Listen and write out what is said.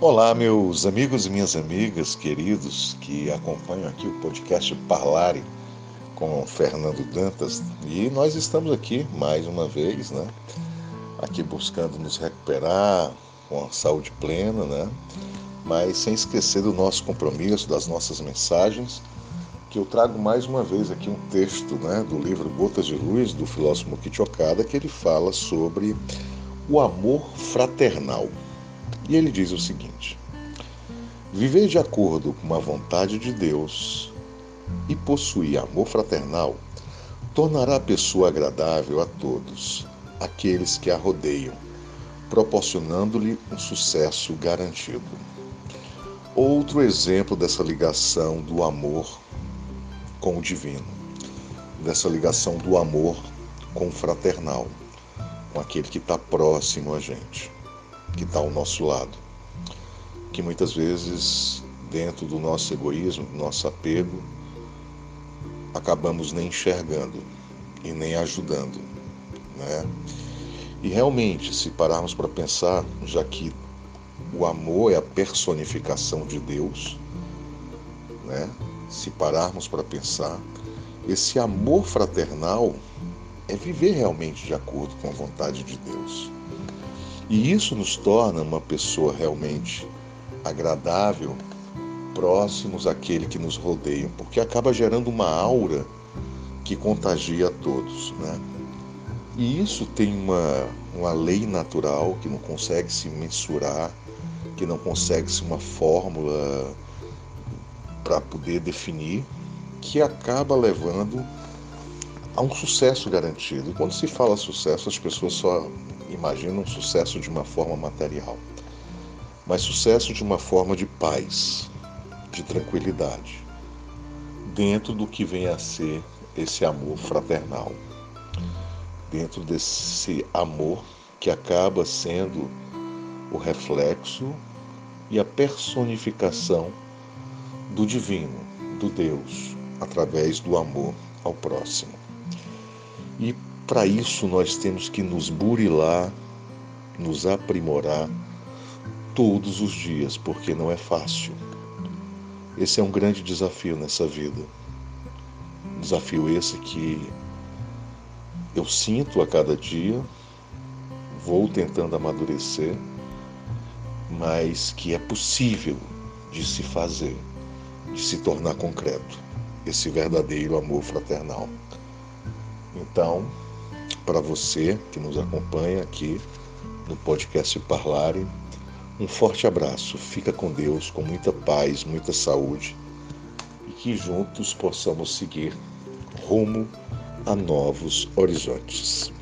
Olá, meus amigos e minhas amigas queridos que acompanham aqui o podcast Parlare com Fernando Dantas. E nós estamos aqui mais uma vez, né? Aqui buscando nos recuperar com a saúde plena, né? Mas sem esquecer do nosso compromisso, das nossas mensagens, que eu trago mais uma vez aqui um texto, né, do livro Gotas de Luz do filósofo Mukichi Okada, que ele fala sobre o amor fraternal. E ele diz o seguinte: Viver de acordo com a vontade de Deus e possuir amor fraternal tornará a pessoa agradável a todos, aqueles que a rodeiam, proporcionando-lhe um sucesso garantido. Outro exemplo dessa ligação do amor com o divino, dessa ligação do amor com o fraternal, com aquele que está próximo a gente que está ao nosso lado, que muitas vezes, dentro do nosso egoísmo, do nosso apego, acabamos nem enxergando e nem ajudando, né? E realmente, se pararmos para pensar, já que o amor é a personificação de Deus, né? Se pararmos para pensar, esse amor fraternal é viver realmente de acordo com a vontade de Deus. E isso nos torna uma pessoa realmente agradável, próximos àquele que nos rodeia, porque acaba gerando uma aura que contagia a todos, né? E isso tem uma, uma lei natural que não consegue se mensurar, que não consegue se uma fórmula para poder definir, que acaba levando a um sucesso garantido. E quando se fala sucesso, as pessoas só imaginam sucesso de uma forma material, mas sucesso de uma forma de paz, de tranquilidade, dentro do que vem a ser esse amor fraternal, dentro desse amor que acaba sendo o reflexo e a personificação do divino, do Deus, através do amor ao próximo. E para isso nós temos que nos burilar, nos aprimorar todos os dias, porque não é fácil. Esse é um grande desafio nessa vida. Desafio esse que eu sinto a cada dia, vou tentando amadurecer, mas que é possível de se fazer, de se tornar concreto, esse verdadeiro amor fraternal. Então, para você que nos acompanha aqui no podcast Parlare. Um forte abraço, fica com Deus, com muita paz, muita saúde e que juntos possamos seguir rumo a novos horizontes.